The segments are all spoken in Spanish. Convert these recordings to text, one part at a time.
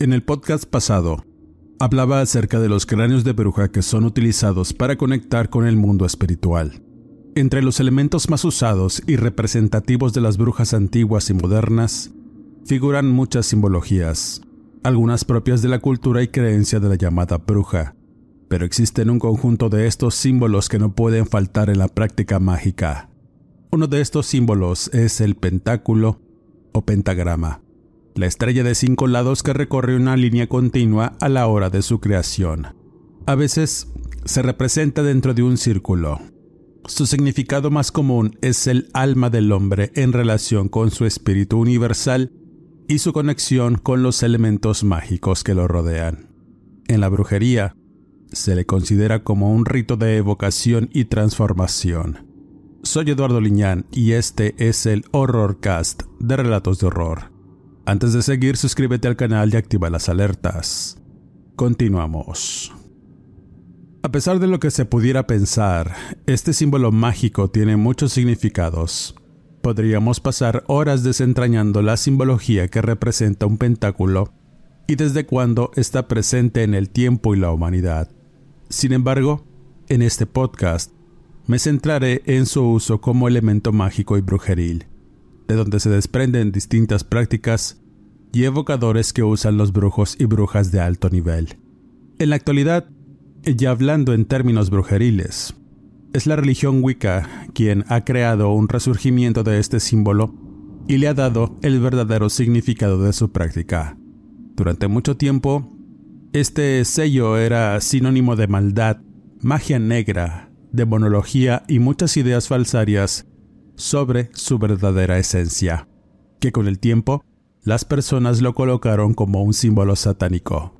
En el podcast pasado, hablaba acerca de los cráneos de bruja que son utilizados para conectar con el mundo espiritual. Entre los elementos más usados y representativos de las brujas antiguas y modernas, figuran muchas simbologías, algunas propias de la cultura y creencia de la llamada bruja, pero existen un conjunto de estos símbolos que no pueden faltar en la práctica mágica. Uno de estos símbolos es el pentáculo o pentagrama la estrella de cinco lados que recorre una línea continua a la hora de su creación. A veces se representa dentro de un círculo. Su significado más común es el alma del hombre en relación con su espíritu universal y su conexión con los elementos mágicos que lo rodean. En la brujería, se le considera como un rito de evocación y transformación. Soy Eduardo Liñán y este es el Horrorcast de Relatos de Horror. Antes de seguir, suscríbete al canal y activa las alertas. Continuamos. A pesar de lo que se pudiera pensar, este símbolo mágico tiene muchos significados. Podríamos pasar horas desentrañando la simbología que representa un pentáculo y desde cuándo está presente en el tiempo y la humanidad. Sin embargo, en este podcast me centraré en su uso como elemento mágico y brujeril de donde se desprenden distintas prácticas y evocadores que usan los brujos y brujas de alto nivel. En la actualidad, ya hablando en términos brujeriles, es la religión Wicca quien ha creado un resurgimiento de este símbolo y le ha dado el verdadero significado de su práctica. Durante mucho tiempo, este sello era sinónimo de maldad, magia negra, demonología y muchas ideas falsarias sobre su verdadera esencia, que con el tiempo las personas lo colocaron como un símbolo satánico.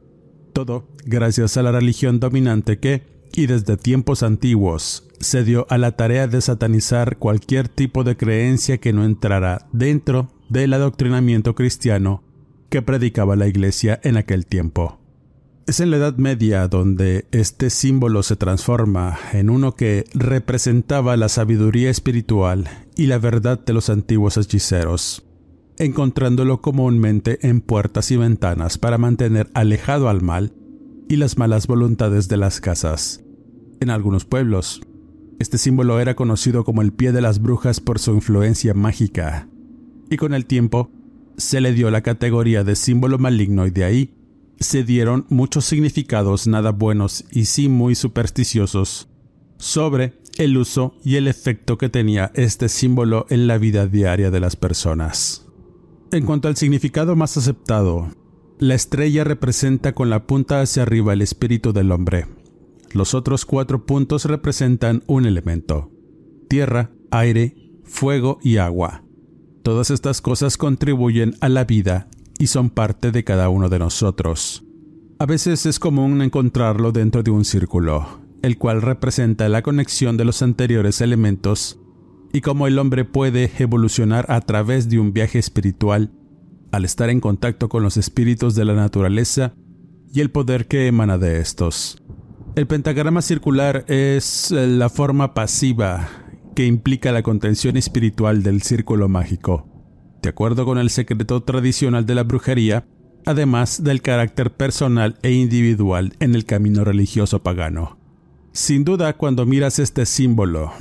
Todo gracias a la religión dominante que, y desde tiempos antiguos, se dio a la tarea de satanizar cualquier tipo de creencia que no entrara dentro del adoctrinamiento cristiano que predicaba la Iglesia en aquel tiempo. Es en la Edad Media donde este símbolo se transforma en uno que representaba la sabiduría espiritual y la verdad de los antiguos hechiceros, encontrándolo comúnmente en puertas y ventanas para mantener alejado al mal y las malas voluntades de las casas. En algunos pueblos, este símbolo era conocido como el pie de las brujas por su influencia mágica, y con el tiempo se le dio la categoría de símbolo maligno y de ahí se dieron muchos significados nada buenos y sí muy supersticiosos sobre el uso y el efecto que tenía este símbolo en la vida diaria de las personas. En cuanto al significado más aceptado, la estrella representa con la punta hacia arriba el espíritu del hombre. Los otros cuatro puntos representan un elemento, tierra, aire, fuego y agua. Todas estas cosas contribuyen a la vida y son parte de cada uno de nosotros. A veces es común encontrarlo dentro de un círculo, el cual representa la conexión de los anteriores elementos y cómo el hombre puede evolucionar a través de un viaje espiritual al estar en contacto con los espíritus de la naturaleza y el poder que emana de estos. El pentagrama circular es la forma pasiva que implica la contención espiritual del círculo mágico de acuerdo con el secreto tradicional de la brujería, además del carácter personal e individual en el camino religioso pagano. Sin duda, cuando miras este símbolo,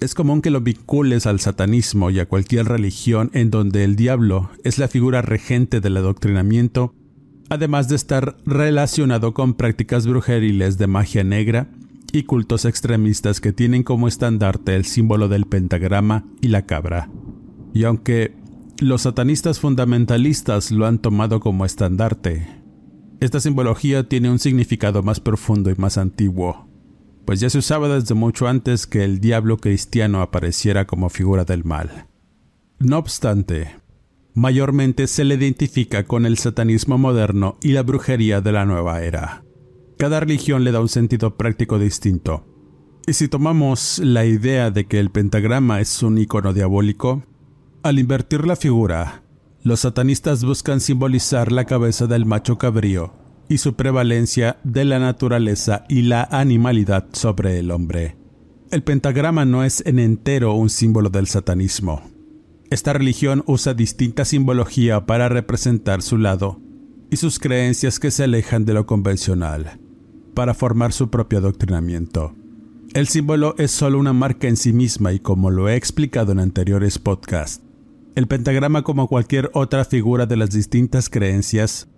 es común que lo vincules al satanismo y a cualquier religión en donde el diablo es la figura regente del adoctrinamiento, además de estar relacionado con prácticas brujeriles de magia negra y cultos extremistas que tienen como estandarte el símbolo del pentagrama y la cabra. Y aunque Los satanistas fundamentalistas lo han tomado como estandarte. Esta simbología tiene un significado más profundo y más antiguo, pues ya se usaba desde mucho antes que el diablo cristiano apareciera como figura del mal. No obstante, mayormente se le identifica con el satanismo moderno y la brujería de la nueva era. Cada religión le da un sentido práctico distinto. Y si tomamos la idea de que el pentagrama es un icono diabólico, al invertir la figura, los satanistas buscan simbolizar la cabeza del macho cabrío y su prevalencia de la naturaleza y la animalidad sobre el hombre. El pentagrama no es en entero un símbolo del satanismo. Esta religión usa distinta simbología para representar su lado y sus creencias que se alejan de lo convencional, para formar su propio adoctrinamiento. El símbolo es solo una marca en sí misma y como lo he explicado en anteriores podcasts, el pentagrama como cualquier otra figura de las distintas creencias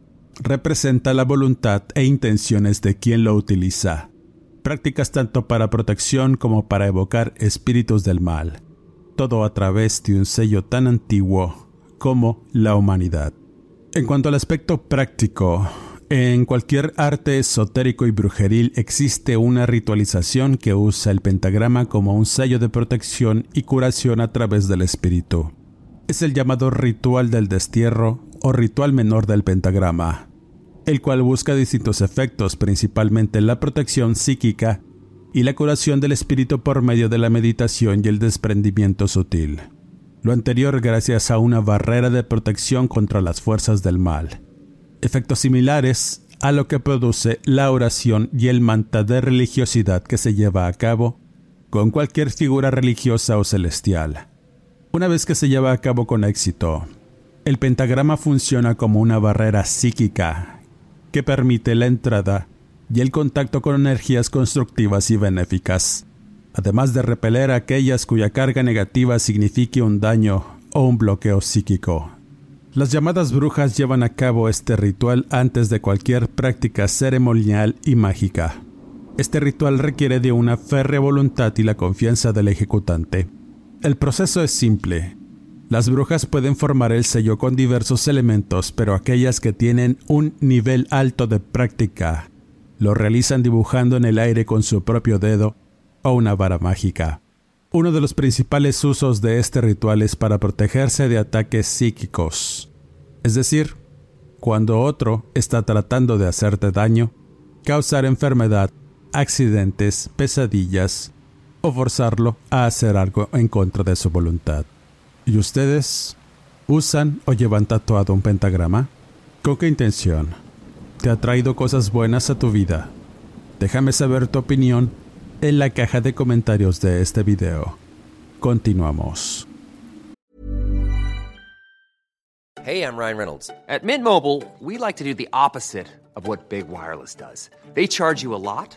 representa la voluntad e intenciones de quien lo utiliza, prácticas tanto para protección como para evocar espíritus del mal todo a través de un sello tan antiguo como la humanidad. En cuanto al aspecto práctico, en cualquier arte esotérico y brujeril existe una ritualización que usa el pentagrama como un sello de protección y curación a través del espíritu. Es el llamado ritual del destierro o ritual menor del pentagrama, el cual busca distintos efectos, principalmente la protección psíquica y la curación del espíritu por medio de la meditación y el desprendimiento sutil. Lo anterior gracias a una barrera de protección contra las fuerzas del mal. Efectos similares a lo que produce la oración y el manta de religiosidad que se lleva a cabo con cualquier figura religiosa o celestial. Una vez que se lleva a cabo con éxito, el pentagrama funciona como una barrera psíquica que permite la entrada y el contacto con energías constructivas y benéficas, además de repeler aquellas cuya carga negativa signifique un daño o un bloqueo psíquico. Las llamadas brujas llevan a cabo este ritual antes de cualquier práctica ceremonial y mágica. Este ritual requiere de una férrea voluntad y la confianza del ejecutante. El proceso es simple. Las brujas pueden formar el sello con diversos elementos, pero aquellas que tienen un nivel alto de práctica lo realizan dibujando en el aire con su propio dedo o una vara mágica. Uno de los principales usos de este ritual es para protegerse de ataques psíquicos, es decir, cuando otro está tratando de hacerte daño, causar enfermedad, accidentes, pesadillas o forzarlo a hacer algo en contra de su voluntad. ¿Y ustedes usan o llevan tatuado un pentagrama? ¿Con qué intención? te ha traído cosas buenas a tu vida? Déjame saber tu opinión en la caja de comentarios de este video. Continuamos. Hey, I'm Ryan Reynolds. At Mint Mobile, we like to do the opposite of what Big Wireless does. They charge you a lot,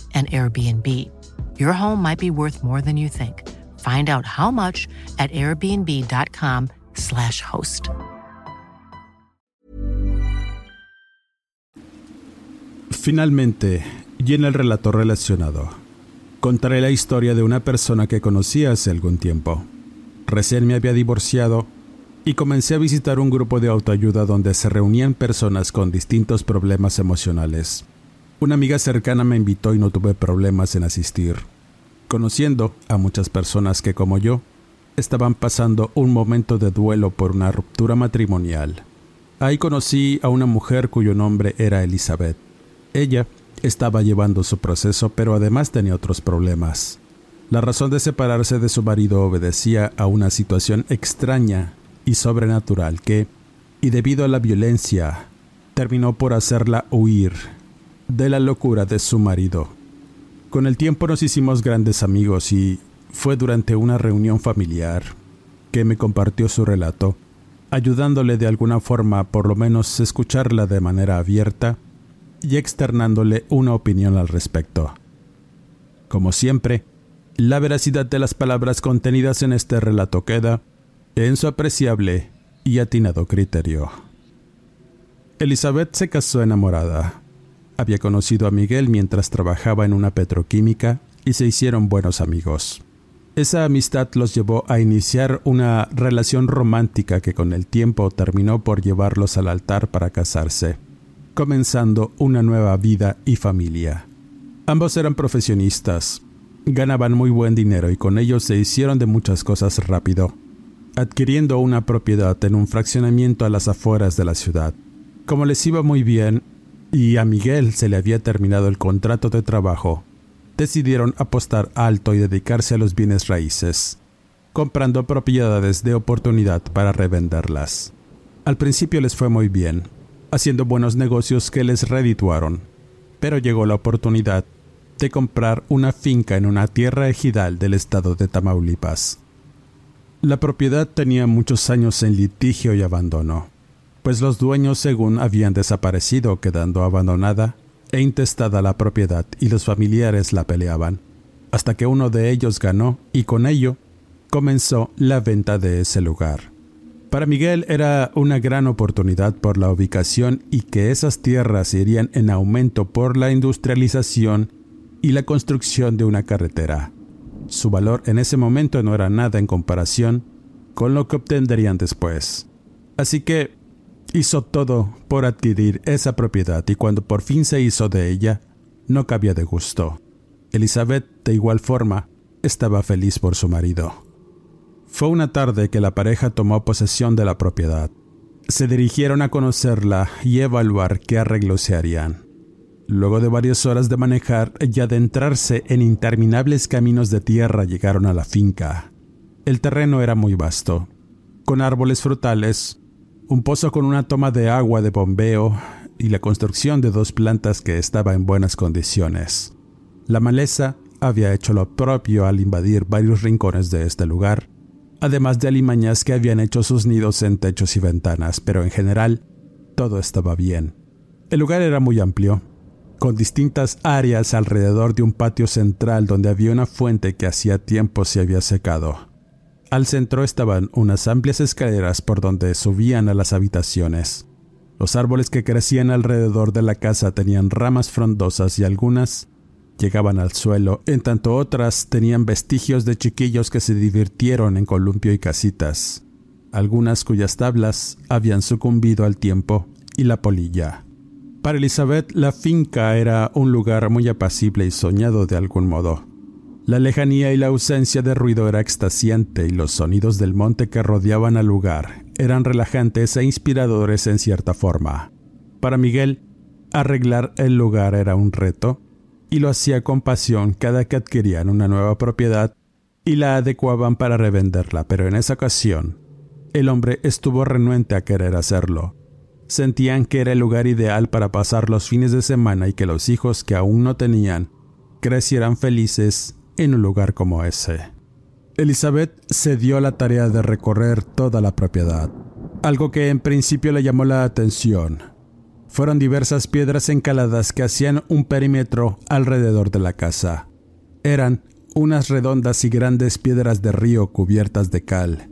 an Airbnb. Your home might be worth more than you think. Find out how much at airbnb.com/slash host. Finalmente, el relato relacionado, contaré la historia de una persona que conocí hace algún tiempo. Recién me había divorciado y comencé a visitar un grupo de autoayuda donde se reunían personas con distintos problemas emocionales. Una amiga cercana me invitó y no tuve problemas en asistir, conociendo a muchas personas que como yo estaban pasando un momento de duelo por una ruptura matrimonial. Ahí conocí a una mujer cuyo nombre era Elizabeth. Ella estaba llevando su proceso, pero además tenía otros problemas. La razón de separarse de su marido obedecía a una situación extraña y sobrenatural que, y debido a la violencia, terminó por hacerla huir de la locura de su marido. Con el tiempo nos hicimos grandes amigos y fue durante una reunión familiar que me compartió su relato, ayudándole de alguna forma por lo menos escucharla de manera abierta y externándole una opinión al respecto. Como siempre, la veracidad de las palabras contenidas en este relato queda en su apreciable y atinado criterio. Elizabeth se casó enamorada. Había conocido a Miguel mientras trabajaba en una petroquímica y se hicieron buenos amigos. Esa amistad los llevó a iniciar una relación romántica que con el tiempo terminó por llevarlos al altar para casarse comenzando una nueva vida y familia. Ambos eran profesionistas, ganaban muy buen dinero y con ellos se hicieron de muchas cosas rápido, adquiriendo una propiedad en un fraccionamiento a las afueras de la ciudad. Como les iba muy bien y a Miguel se le había terminado el contrato de trabajo, decidieron apostar alto y dedicarse a los bienes raíces, comprando propiedades de oportunidad para revenderlas. Al principio les fue muy bien, haciendo buenos negocios que les redituaron. Pero llegó la oportunidad de comprar una finca en una tierra ejidal del estado de Tamaulipas. La propiedad tenía muchos años en litigio y abandono, pues los dueños según habían desaparecido quedando abandonada e intestada la propiedad y los familiares la peleaban, hasta que uno de ellos ganó y con ello comenzó la venta de ese lugar. Para Miguel era una gran oportunidad por la ubicación y que esas tierras irían en aumento por la industrialización y la construcción de una carretera. Su valor en ese momento no era nada en comparación con lo que obtendrían después. Así que hizo todo por adquirir esa propiedad y cuando por fin se hizo de ella, no cabía de gusto. Elizabeth, de igual forma, estaba feliz por su marido. Fue una tarde que la pareja tomó posesión de la propiedad. Se dirigieron a conocerla y evaluar qué arreglos se harían. Luego de varias horas de manejar y adentrarse en interminables caminos de tierra llegaron a la finca. El terreno era muy vasto, con árboles frutales, un pozo con una toma de agua de bombeo y la construcción de dos plantas que estaba en buenas condiciones. La maleza había hecho lo propio al invadir varios rincones de este lugar además de alimañas que habían hecho sus nidos en techos y ventanas, pero en general todo estaba bien. El lugar era muy amplio, con distintas áreas alrededor de un patio central donde había una fuente que hacía tiempo se había secado. Al centro estaban unas amplias escaleras por donde subían a las habitaciones. Los árboles que crecían alrededor de la casa tenían ramas frondosas y algunas llegaban al suelo, en tanto otras tenían vestigios de chiquillos que se divirtieron en columpio y casitas, algunas cuyas tablas habían sucumbido al tiempo y la polilla. Para Elizabeth la finca era un lugar muy apacible y soñado de algún modo. La lejanía y la ausencia de ruido era extasiante y los sonidos del monte que rodeaban al lugar eran relajantes e inspiradores en cierta forma. Para Miguel, arreglar el lugar era un reto y lo hacía con pasión cada que adquirían una nueva propiedad y la adecuaban para revenderla, pero en esa ocasión el hombre estuvo renuente a querer hacerlo. Sentían que era el lugar ideal para pasar los fines de semana y que los hijos que aún no tenían crecieran felices en un lugar como ese. Elizabeth se dio la tarea de recorrer toda la propiedad, algo que en principio le llamó la atención, fueron diversas piedras encaladas que hacían un perímetro alrededor de la casa. Eran unas redondas y grandes piedras de río cubiertas de cal.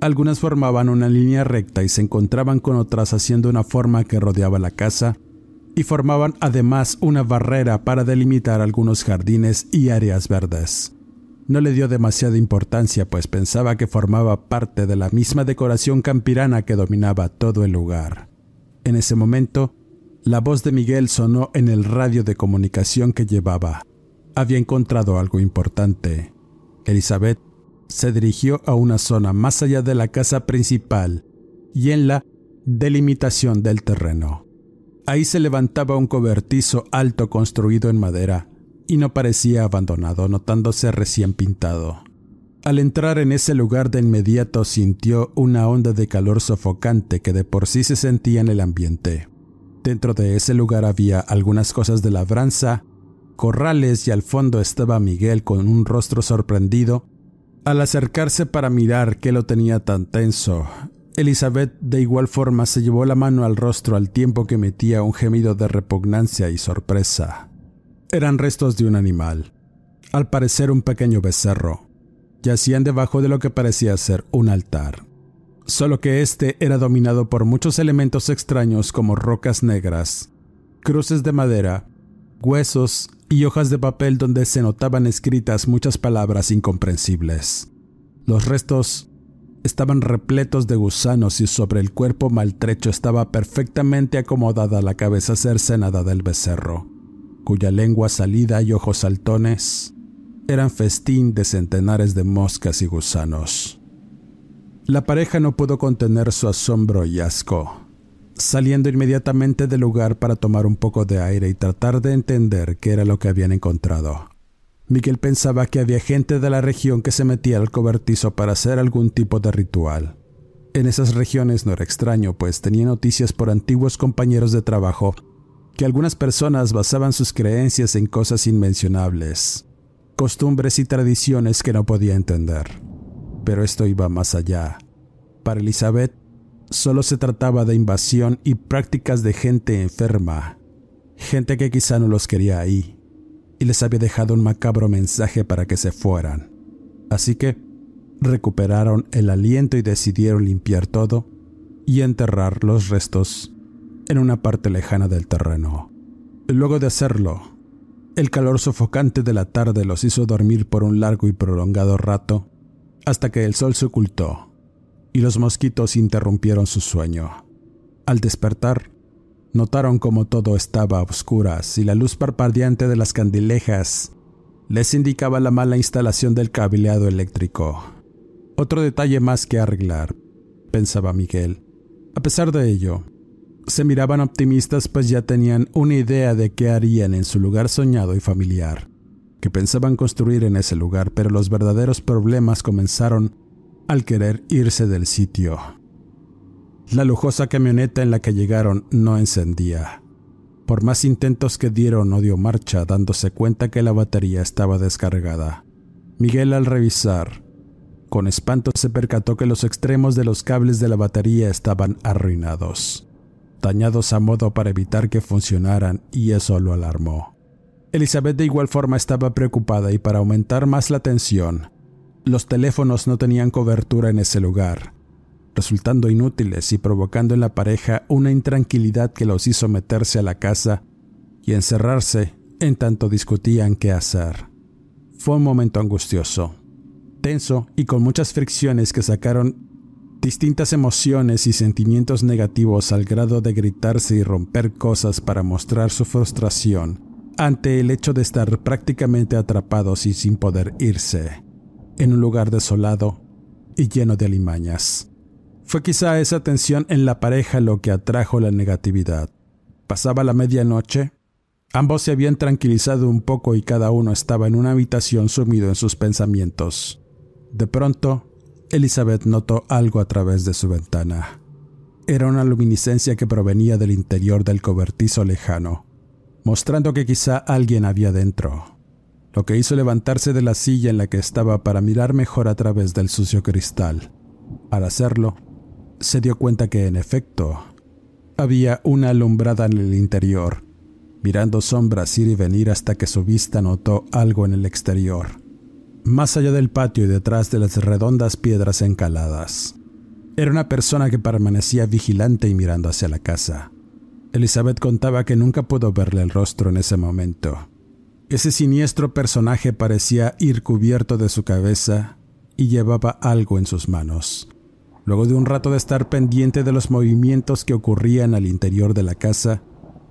Algunas formaban una línea recta y se encontraban con otras haciendo una forma que rodeaba la casa, y formaban además una barrera para delimitar algunos jardines y áreas verdes. No le dio demasiada importancia, pues pensaba que formaba parte de la misma decoración campirana que dominaba todo el lugar. En ese momento, la voz de Miguel sonó en el radio de comunicación que llevaba. Había encontrado algo importante. Elizabeth se dirigió a una zona más allá de la casa principal y en la delimitación del terreno. Ahí se levantaba un cobertizo alto construido en madera, y no parecía abandonado, notándose recién pintado. Al entrar en ese lugar de inmediato sintió una onda de calor sofocante que de por sí se sentía en el ambiente. Dentro de ese lugar había algunas cosas de labranza, corrales y al fondo estaba Miguel con un rostro sorprendido. Al acercarse para mirar qué lo tenía tan tenso, Elizabeth de igual forma se llevó la mano al rostro al tiempo que metía un gemido de repugnancia y sorpresa. Eran restos de un animal, al parecer un pequeño becerro yacían debajo de lo que parecía ser un altar. Solo que este era dominado por muchos elementos extraños como rocas negras, cruces de madera, huesos y hojas de papel donde se notaban escritas muchas palabras incomprensibles. Los restos estaban repletos de gusanos y sobre el cuerpo maltrecho estaba perfectamente acomodada la cabeza cercenada del becerro, cuya lengua salida y ojos saltones eran festín de centenares de moscas y gusanos. La pareja no pudo contener su asombro y asco, saliendo inmediatamente del lugar para tomar un poco de aire y tratar de entender qué era lo que habían encontrado. Miguel pensaba que había gente de la región que se metía al cobertizo para hacer algún tipo de ritual. En esas regiones no era extraño, pues tenía noticias por antiguos compañeros de trabajo que algunas personas basaban sus creencias en cosas inmencionables, costumbres y tradiciones que no podía entender. Pero esto iba más allá. Para Elizabeth, solo se trataba de invasión y prácticas de gente enferma, gente que quizá no los quería ahí, y les había dejado un macabro mensaje para que se fueran. Así que recuperaron el aliento y decidieron limpiar todo y enterrar los restos en una parte lejana del terreno. Luego de hacerlo, el calor sofocante de la tarde los hizo dormir por un largo y prolongado rato, hasta que el sol se ocultó y los mosquitos interrumpieron su sueño. Al despertar, notaron como todo estaba a oscuras y la luz parpadeante de las candilejas les indicaba la mala instalación del cableado eléctrico. Otro detalle más que arreglar, pensaba Miguel. A pesar de ello, se miraban optimistas pues ya tenían una idea de qué harían en su lugar soñado y familiar, que pensaban construir en ese lugar, pero los verdaderos problemas comenzaron al querer irse del sitio. La lujosa camioneta en la que llegaron no encendía. Por más intentos que dieron no dio marcha, dándose cuenta que la batería estaba descargada. Miguel al revisar, con espanto se percató que los extremos de los cables de la batería estaban arruinados dañados a modo para evitar que funcionaran y eso lo alarmó. Elizabeth de igual forma estaba preocupada y para aumentar más la tensión, los teléfonos no tenían cobertura en ese lugar, resultando inútiles y provocando en la pareja una intranquilidad que los hizo meterse a la casa y encerrarse en tanto discutían qué hacer. Fue un momento angustioso, tenso y con muchas fricciones que sacaron distintas emociones y sentimientos negativos al grado de gritarse y romper cosas para mostrar su frustración ante el hecho de estar prácticamente atrapados y sin poder irse, en un lugar desolado y lleno de alimañas. Fue quizá esa tensión en la pareja lo que atrajo la negatividad. Pasaba la medianoche, ambos se habían tranquilizado un poco y cada uno estaba en una habitación sumido en sus pensamientos. De pronto, Elizabeth notó algo a través de su ventana. Era una luminiscencia que provenía del interior del cobertizo lejano, mostrando que quizá alguien había dentro, lo que hizo levantarse de la silla en la que estaba para mirar mejor a través del sucio cristal. Al hacerlo, se dio cuenta que, en efecto, había una alumbrada en el interior, mirando sombras ir y venir hasta que su vista notó algo en el exterior más allá del patio y detrás de las redondas piedras encaladas. Era una persona que permanecía vigilante y mirando hacia la casa. Elizabeth contaba que nunca pudo verle el rostro en ese momento. Ese siniestro personaje parecía ir cubierto de su cabeza y llevaba algo en sus manos. Luego de un rato de estar pendiente de los movimientos que ocurrían al interior de la casa,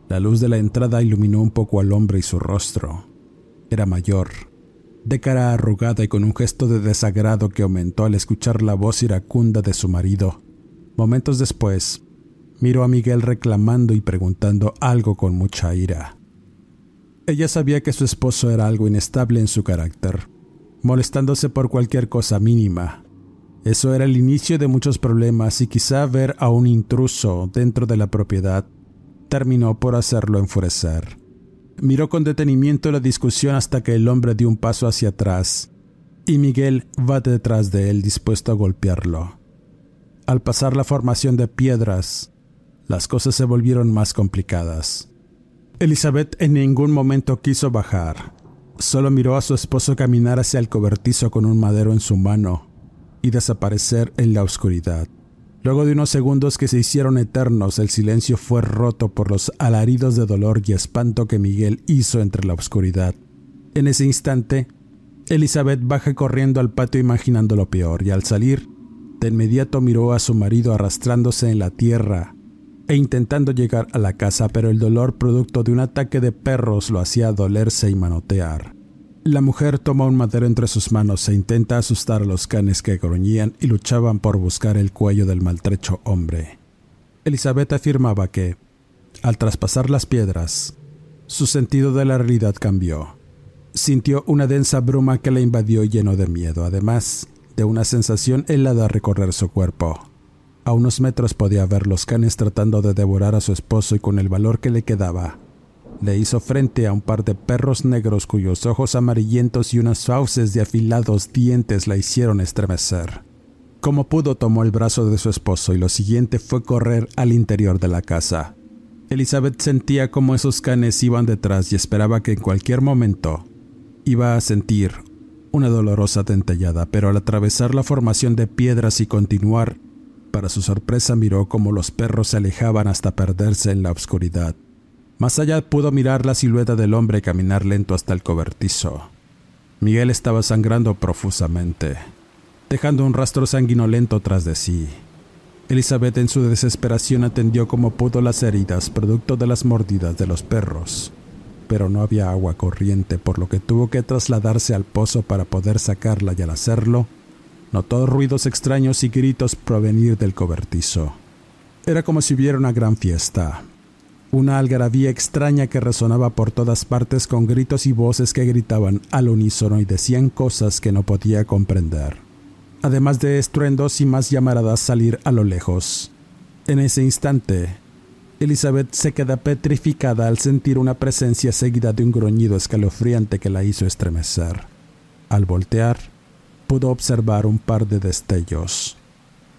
la luz de la entrada iluminó un poco al hombre y su rostro. Era mayor, de cara arrugada y con un gesto de desagrado que aumentó al escuchar la voz iracunda de su marido. Momentos después, miró a Miguel reclamando y preguntando algo con mucha ira. Ella sabía que su esposo era algo inestable en su carácter, molestándose por cualquier cosa mínima. Eso era el inicio de muchos problemas y quizá ver a un intruso dentro de la propiedad terminó por hacerlo enfurecer. Miró con detenimiento la discusión hasta que el hombre dio un paso hacia atrás y Miguel va detrás de él dispuesto a golpearlo. Al pasar la formación de piedras, las cosas se volvieron más complicadas. Elizabeth en ningún momento quiso bajar. Solo miró a su esposo caminar hacia el cobertizo con un madero en su mano y desaparecer en la oscuridad. Luego de unos segundos que se hicieron eternos, el silencio fue roto por los alaridos de dolor y espanto que Miguel hizo entre la oscuridad. En ese instante, Elizabeth baja corriendo al patio imaginando lo peor y al salir, de inmediato miró a su marido arrastrándose en la tierra e intentando llegar a la casa, pero el dolor producto de un ataque de perros lo hacía dolerse y manotear. La mujer toma un madero entre sus manos e intenta asustar a los canes que gruñían y luchaban por buscar el cuello del maltrecho hombre. Elizabeth afirmaba que, al traspasar las piedras, su sentido de la realidad cambió. Sintió una densa bruma que la invadió lleno de miedo, además de una sensación helada recorrer su cuerpo. A unos metros podía ver los canes tratando de devorar a su esposo y con el valor que le quedaba, le hizo frente a un par de perros negros cuyos ojos amarillentos y unas fauces de afilados dientes la hicieron estremecer. Como pudo tomó el brazo de su esposo y lo siguiente fue correr al interior de la casa. Elizabeth sentía como esos canes iban detrás y esperaba que en cualquier momento iba a sentir una dolorosa dentellada, pero al atravesar la formación de piedras y continuar para su sorpresa miró cómo los perros se alejaban hasta perderse en la oscuridad. Más allá pudo mirar la silueta del hombre caminar lento hasta el cobertizo. Miguel estaba sangrando profusamente, dejando un rastro sanguinolento tras de sí. Elizabeth en su desesperación atendió como pudo las heridas producto de las mordidas de los perros, pero no había agua corriente por lo que tuvo que trasladarse al pozo para poder sacarla y al hacerlo Notó ruidos extraños y gritos provenir del cobertizo. Era como si hubiera una gran fiesta. Una algarabía extraña que resonaba por todas partes con gritos y voces que gritaban al unísono y decían cosas que no podía comprender. Además de estruendos y más llamaradas salir a lo lejos. En ese instante, Elizabeth se queda petrificada al sentir una presencia seguida de un gruñido escalofriante que la hizo estremecer. Al voltear, pudo observar un par de destellos,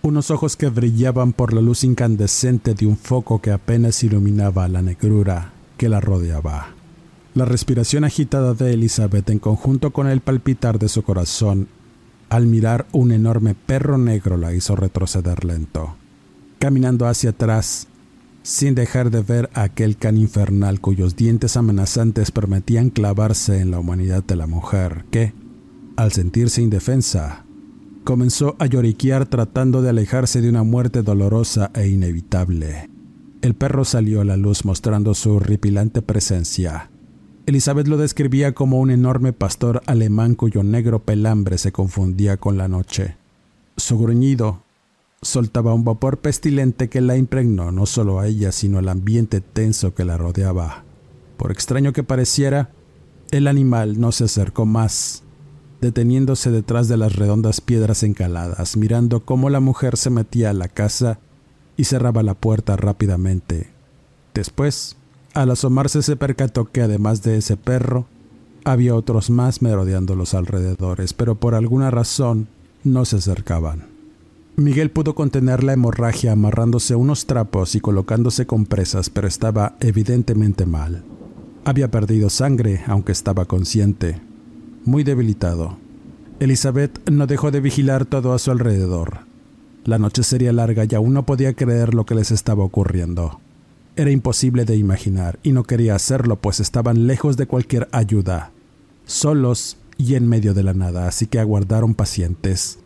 unos ojos que brillaban por la luz incandescente de un foco que apenas iluminaba la negrura que la rodeaba. La respiración agitada de Elizabeth en conjunto con el palpitar de su corazón al mirar un enorme perro negro la hizo retroceder lento, caminando hacia atrás sin dejar de ver a aquel can infernal cuyos dientes amenazantes permitían clavarse en la humanidad de la mujer que, al sentirse indefensa, comenzó a lloriquear tratando de alejarse de una muerte dolorosa e inevitable. El perro salió a la luz mostrando su horripilante presencia. Elizabeth lo describía como un enorme pastor alemán cuyo negro pelambre se confundía con la noche. Su gruñido soltaba un vapor pestilente que la impregnó no solo a ella, sino al ambiente tenso que la rodeaba. Por extraño que pareciera, el animal no se acercó más, deteniéndose detrás de las redondas piedras encaladas, mirando cómo la mujer se metía a la casa y cerraba la puerta rápidamente. Después, al asomarse se percató que además de ese perro, había otros más merodeando los alrededores, pero por alguna razón no se acercaban. Miguel pudo contener la hemorragia amarrándose unos trapos y colocándose compresas, pero estaba evidentemente mal. Había perdido sangre, aunque estaba consciente muy debilitado. Elizabeth no dejó de vigilar todo a su alrededor. La noche sería larga y aún no podía creer lo que les estaba ocurriendo. Era imposible de imaginar y no quería hacerlo pues estaban lejos de cualquier ayuda, solos y en medio de la nada, así que aguardaron pacientes,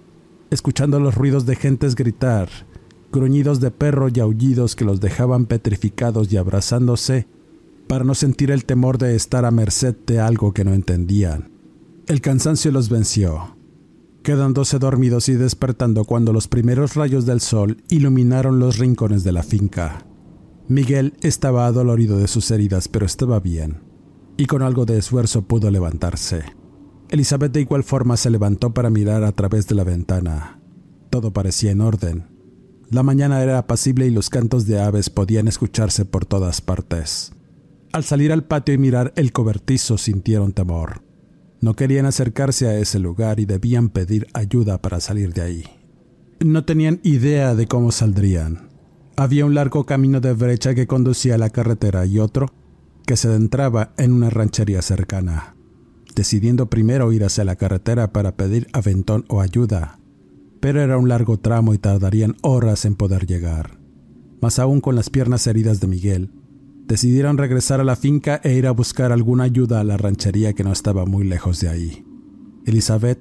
escuchando los ruidos de gentes gritar, gruñidos de perro y aullidos que los dejaban petrificados y abrazándose para no sentir el temor de estar a merced de algo que no entendían. El cansancio los venció. quedándose dormidos y despertando cuando los primeros rayos del sol iluminaron los rincones de la finca. Miguel estaba adolorido de sus heridas, pero estaba bien, y con algo de esfuerzo pudo levantarse. Elizabeth de igual forma se levantó para mirar a través de la ventana. Todo parecía en orden. La mañana era apacible y los cantos de aves podían escucharse por todas partes. Al salir al patio y mirar el cobertizo sintieron temor. No querían acercarse a ese lugar y debían pedir ayuda para salir de ahí. No tenían idea de cómo saldrían. Había un largo camino de brecha que conducía a la carretera y otro que se adentraba en una ranchería cercana, decidiendo primero ir hacia la carretera para pedir aventón o ayuda. Pero era un largo tramo y tardarían horas en poder llegar. Más aún con las piernas heridas de Miguel, decidieron regresar a la finca e ir a buscar alguna ayuda a la ranchería que no estaba muy lejos de ahí. Elizabeth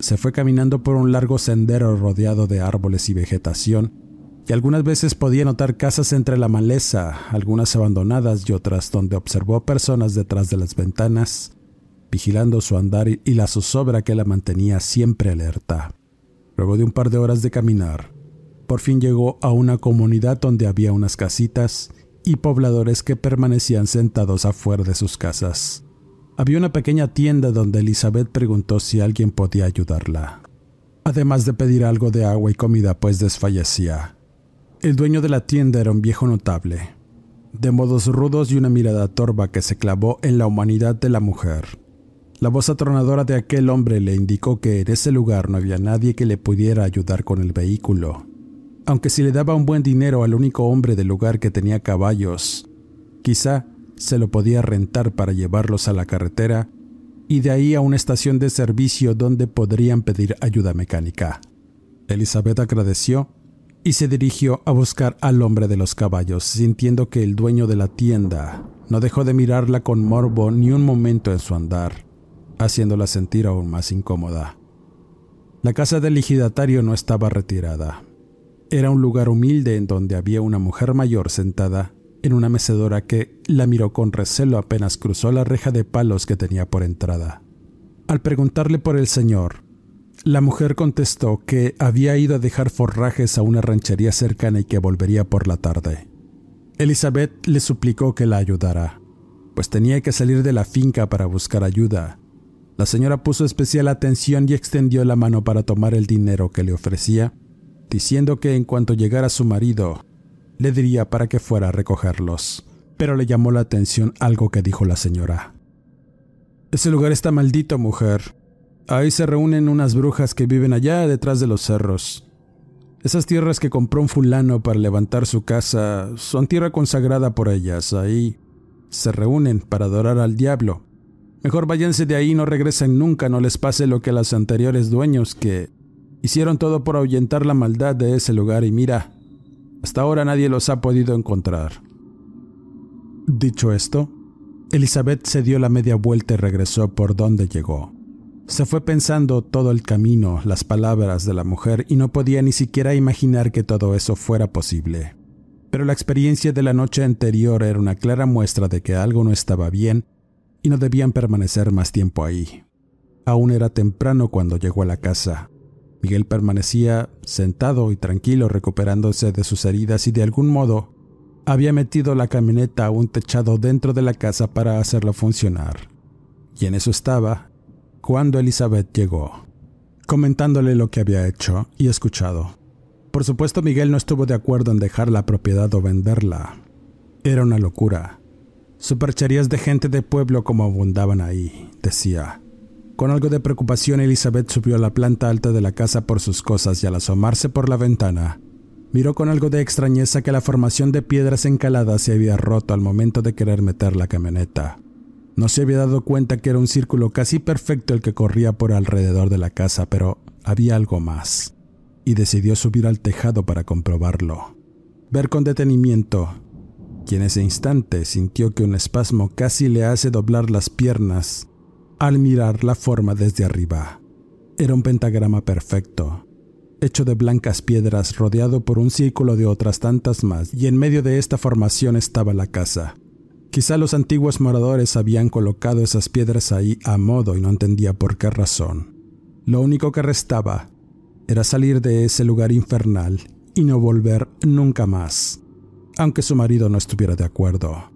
se fue caminando por un largo sendero rodeado de árboles y vegetación, y algunas veces podía notar casas entre la maleza, algunas abandonadas y otras donde observó personas detrás de las ventanas, vigilando su andar y la zozobra que la mantenía siempre alerta. Luego de un par de horas de caminar, por fin llegó a una comunidad donde había unas casitas y pobladores que permanecían sentados afuera de sus casas. Había una pequeña tienda donde Elizabeth preguntó si alguien podía ayudarla, además de pedir algo de agua y comida pues desfallecía. El dueño de la tienda era un viejo notable, de modos rudos y una mirada torva que se clavó en la humanidad de la mujer. La voz atronadora de aquel hombre le indicó que en ese lugar no había nadie que le pudiera ayudar con el vehículo, aunque si le daba un buen dinero al único hombre del lugar que tenía caballos, quizá se lo podía rentar para llevarlos a la carretera y de ahí a una estación de servicio donde podrían pedir ayuda mecánica. Elizabeth agradeció y se dirigió a buscar al hombre de los caballos, sintiendo que el dueño de la tienda no dejó de mirarla con morbo ni un momento en su andar, haciéndola sentir aún más incómoda. La casa del ejidatario no estaba retirada, era un lugar humilde en donde había una mujer mayor sentada en una mecedora que la miró con recelo apenas cruzó la reja de palos que tenía por entrada. Al preguntarle por el señor, la mujer contestó que había ido a dejar forrajes a una ranchería cercana y que volvería por la tarde. Elizabeth le suplicó que la ayudara, pues tenía que salir de la finca para buscar ayuda. La señora puso especial atención y extendió la mano para tomar el dinero que le ofrecía diciendo que en cuanto llegara su marido, le diría para que fuera a recogerlos. Pero le llamó la atención algo que dijo la señora. Ese lugar está maldito, mujer. Ahí se reúnen unas brujas que viven allá detrás de los cerros. Esas tierras que compró un fulano para levantar su casa son tierra consagrada por ellas. Ahí se reúnen para adorar al diablo. Mejor váyanse de ahí y no regresen nunca, no les pase lo que a los anteriores dueños que Hicieron todo por ahuyentar la maldad de ese lugar y mira, hasta ahora nadie los ha podido encontrar. Dicho esto, Elizabeth se dio la media vuelta y regresó por donde llegó. Se fue pensando todo el camino las palabras de la mujer y no podía ni siquiera imaginar que todo eso fuera posible. Pero la experiencia de la noche anterior era una clara muestra de que algo no estaba bien y no debían permanecer más tiempo ahí. Aún era temprano cuando llegó a la casa. Miguel permanecía sentado y tranquilo recuperándose de sus heridas y de algún modo había metido la camioneta a un techado dentro de la casa para hacerlo funcionar. Y en eso estaba cuando Elizabeth llegó, comentándole lo que había hecho y escuchado. Por supuesto Miguel no estuvo de acuerdo en dejar la propiedad o venderla. Era una locura. Supercherías de gente de pueblo como abundaban ahí, decía. Con algo de preocupación, Elizabeth subió a la planta alta de la casa por sus cosas y al asomarse por la ventana, miró con algo de extrañeza que la formación de piedras encaladas se había roto al momento de querer meter la camioneta. No se había dado cuenta que era un círculo casi perfecto el que corría por alrededor de la casa, pero había algo más, y decidió subir al tejado para comprobarlo. Ver con detenimiento, y en ese instante sintió que un espasmo casi le hace doblar las piernas al mirar la forma desde arriba. Era un pentagrama perfecto, hecho de blancas piedras rodeado por un círculo de otras tantas más, y en medio de esta formación estaba la casa. Quizá los antiguos moradores habían colocado esas piedras ahí a modo y no entendía por qué razón. Lo único que restaba era salir de ese lugar infernal y no volver nunca más, aunque su marido no estuviera de acuerdo.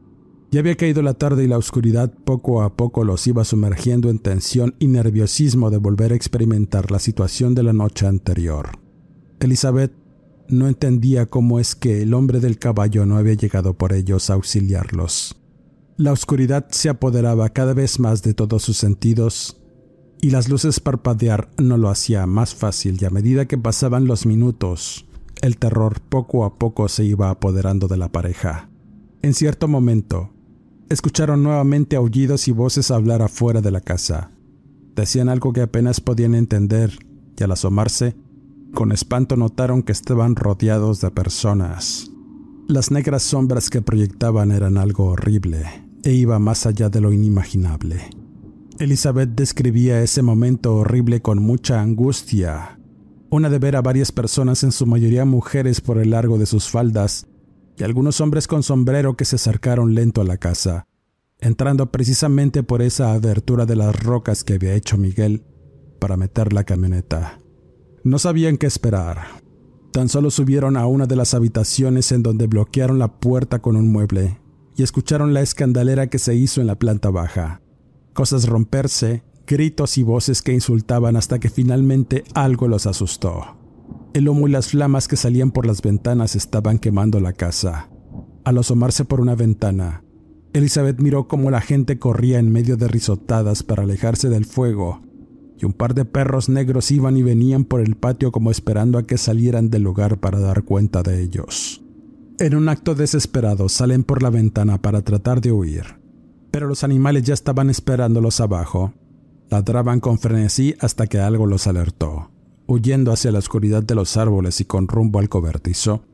Ya había caído la tarde y la oscuridad poco a poco los iba sumergiendo en tensión y nerviosismo de volver a experimentar la situación de la noche anterior. Elizabeth no entendía cómo es que el hombre del caballo no había llegado por ellos a auxiliarlos. La oscuridad se apoderaba cada vez más de todos sus sentidos y las luces parpadear no lo hacía más fácil y a medida que pasaban los minutos, el terror poco a poco se iba apoderando de la pareja. En cierto momento, escucharon nuevamente aullidos y voces hablar afuera de la casa. Decían algo que apenas podían entender y al asomarse, con espanto notaron que estaban rodeados de personas. Las negras sombras que proyectaban eran algo horrible e iba más allá de lo inimaginable. Elizabeth describía ese momento horrible con mucha angustia, una de ver a varias personas, en su mayoría mujeres, por el largo de sus faldas, y algunos hombres con sombrero que se acercaron lento a la casa, entrando precisamente por esa abertura de las rocas que había hecho Miguel para meter la camioneta. No sabían qué esperar. Tan solo subieron a una de las habitaciones en donde bloquearon la puerta con un mueble y escucharon la escandalera que se hizo en la planta baja. Cosas romperse, gritos y voces que insultaban hasta que finalmente algo los asustó. El humo y las flamas que salían por las ventanas estaban quemando la casa. Al asomarse por una ventana, Elizabeth miró cómo la gente corría en medio de risotadas para alejarse del fuego y un par de perros negros iban y venían por el patio como esperando a que salieran del lugar para dar cuenta de ellos. En un acto desesperado salen por la ventana para tratar de huir, pero los animales ya estaban esperándolos abajo. Ladraban con frenesí hasta que algo los alertó, huyendo hacia la oscuridad de los árboles y con rumbo al cobertizo,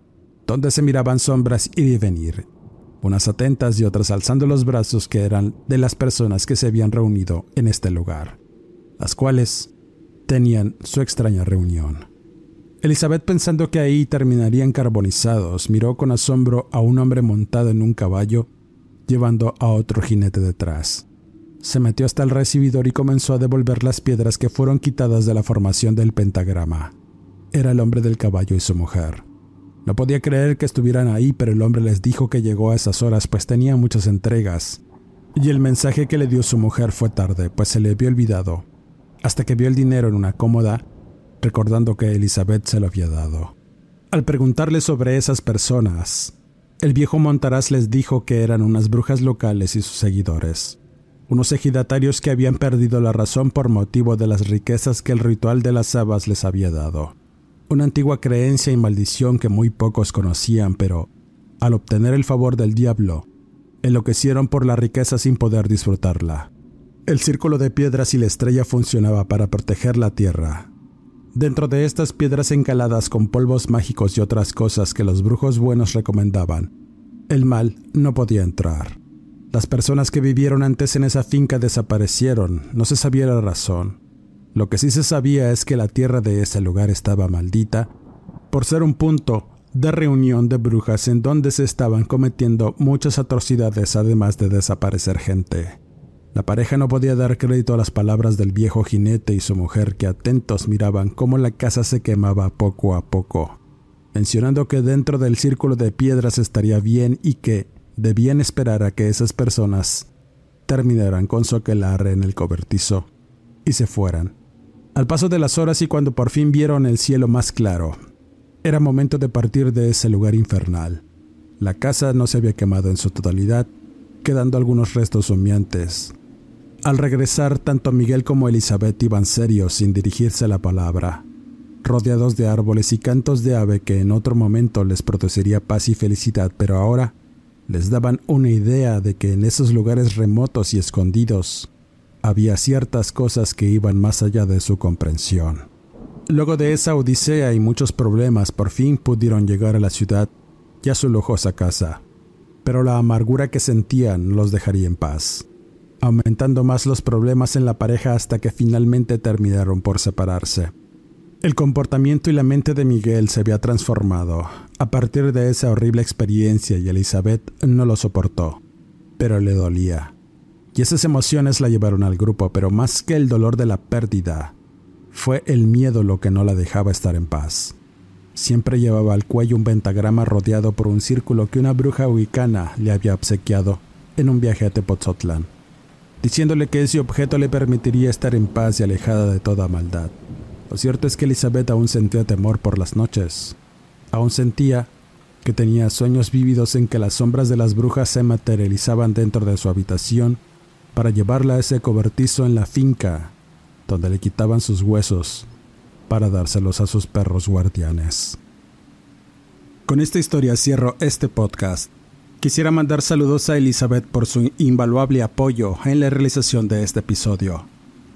donde se miraban sombras y venir, unas atentas y otras alzando los brazos que eran de las personas que se habían reunido en este lugar las cuales tenían su extraña reunión. Elizabeth, pensando que ahí terminarían carbonizados, miró con asombro a un hombre montado en un caballo, llevando a otro jinete detrás. Se metió hasta el recibidor y comenzó a devolver las piedras que fueron quitadas de la formación del pentagrama. Era el hombre del caballo y su mujer. No podía creer que estuvieran ahí, pero el hombre les dijo que llegó a esas horas pues tenía muchas entregas. Y el mensaje que le dio su mujer fue tarde, pues se le había olvidado hasta que vio el dinero en una cómoda, recordando que Elizabeth se lo había dado. Al preguntarle sobre esas personas, el viejo Montaraz les dijo que eran unas brujas locales y sus seguidores, unos ejidatarios que habían perdido la razón por motivo de las riquezas que el ritual de las habas les había dado. Una antigua creencia y maldición que muy pocos conocían, pero, al obtener el favor del diablo, enloquecieron por la riqueza sin poder disfrutarla. El círculo de piedras y la estrella funcionaba para proteger la tierra. Dentro de estas piedras encaladas con polvos mágicos y otras cosas que los brujos buenos recomendaban, el mal no podía entrar. Las personas que vivieron antes en esa finca desaparecieron, no se sabía la razón. Lo que sí se sabía es que la tierra de ese lugar estaba maldita por ser un punto de reunión de brujas en donde se estaban cometiendo muchas atrocidades además de desaparecer gente. La pareja no podía dar crédito a las palabras del viejo jinete y su mujer que atentos miraban cómo la casa se quemaba poco a poco, mencionando que dentro del círculo de piedras estaría bien y que debían esperar a que esas personas terminaran con su en el cobertizo y se fueran. Al paso de las horas y cuando por fin vieron el cielo más claro, era momento de partir de ese lugar infernal. La casa no se había quemado en su totalidad, quedando algunos restos humeantes, al regresar, tanto Miguel como Elizabeth iban serios sin dirigirse la palabra, rodeados de árboles y cantos de ave que en otro momento les produciría paz y felicidad, pero ahora les daban una idea de que en esos lugares remotos y escondidos había ciertas cosas que iban más allá de su comprensión. Luego de esa odisea y muchos problemas, por fin pudieron llegar a la ciudad y a su lujosa casa, pero la amargura que sentían los dejaría en paz aumentando más los problemas en la pareja hasta que finalmente terminaron por separarse. El comportamiento y la mente de Miguel se había transformado a partir de esa horrible experiencia y Elizabeth no lo soportó, pero le dolía. Y esas emociones la llevaron al grupo, pero más que el dolor de la pérdida, Fue el miedo lo que no la dejaba estar en paz. Siempre llevaba al cuello un pentagrama rodeado por un círculo que una bruja huicana le había obsequiado en un viaje a Tepoztlán, diciéndole que ese objeto le permitiría estar en paz y alejada de toda maldad. Lo cierto es que Elizabeth aún sentía temor por las noches. Aún sentía que tenía sueños vívidos en que las sombras de las brujas se materializaban dentro de su habitación para llevarla a ese cobertizo en la finca, donde le quitaban sus huesos para dárselos a sus perros guardianes. Con esta historia cierro este podcast. Quisiera mandar saludos a Elizabeth por su invaluable apoyo en la realización de este episodio.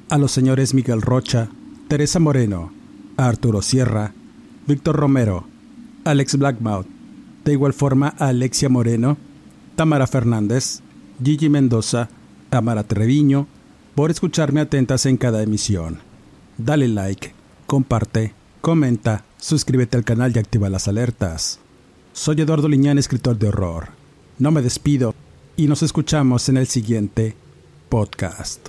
A los señores Miguel Rocha, Teresa Moreno, Arturo Sierra, Víctor Romero, Alex Blackmouth, de igual forma a Alexia Moreno, Tamara Fernández, Gigi Mendoza, Tamara Treviño, por escucharme atentas en cada emisión. Dale like, comparte, comenta, suscríbete al canal y activa las alertas. Soy Eduardo Liñán, escritor de horror. No me despido y nos escuchamos en el siguiente podcast.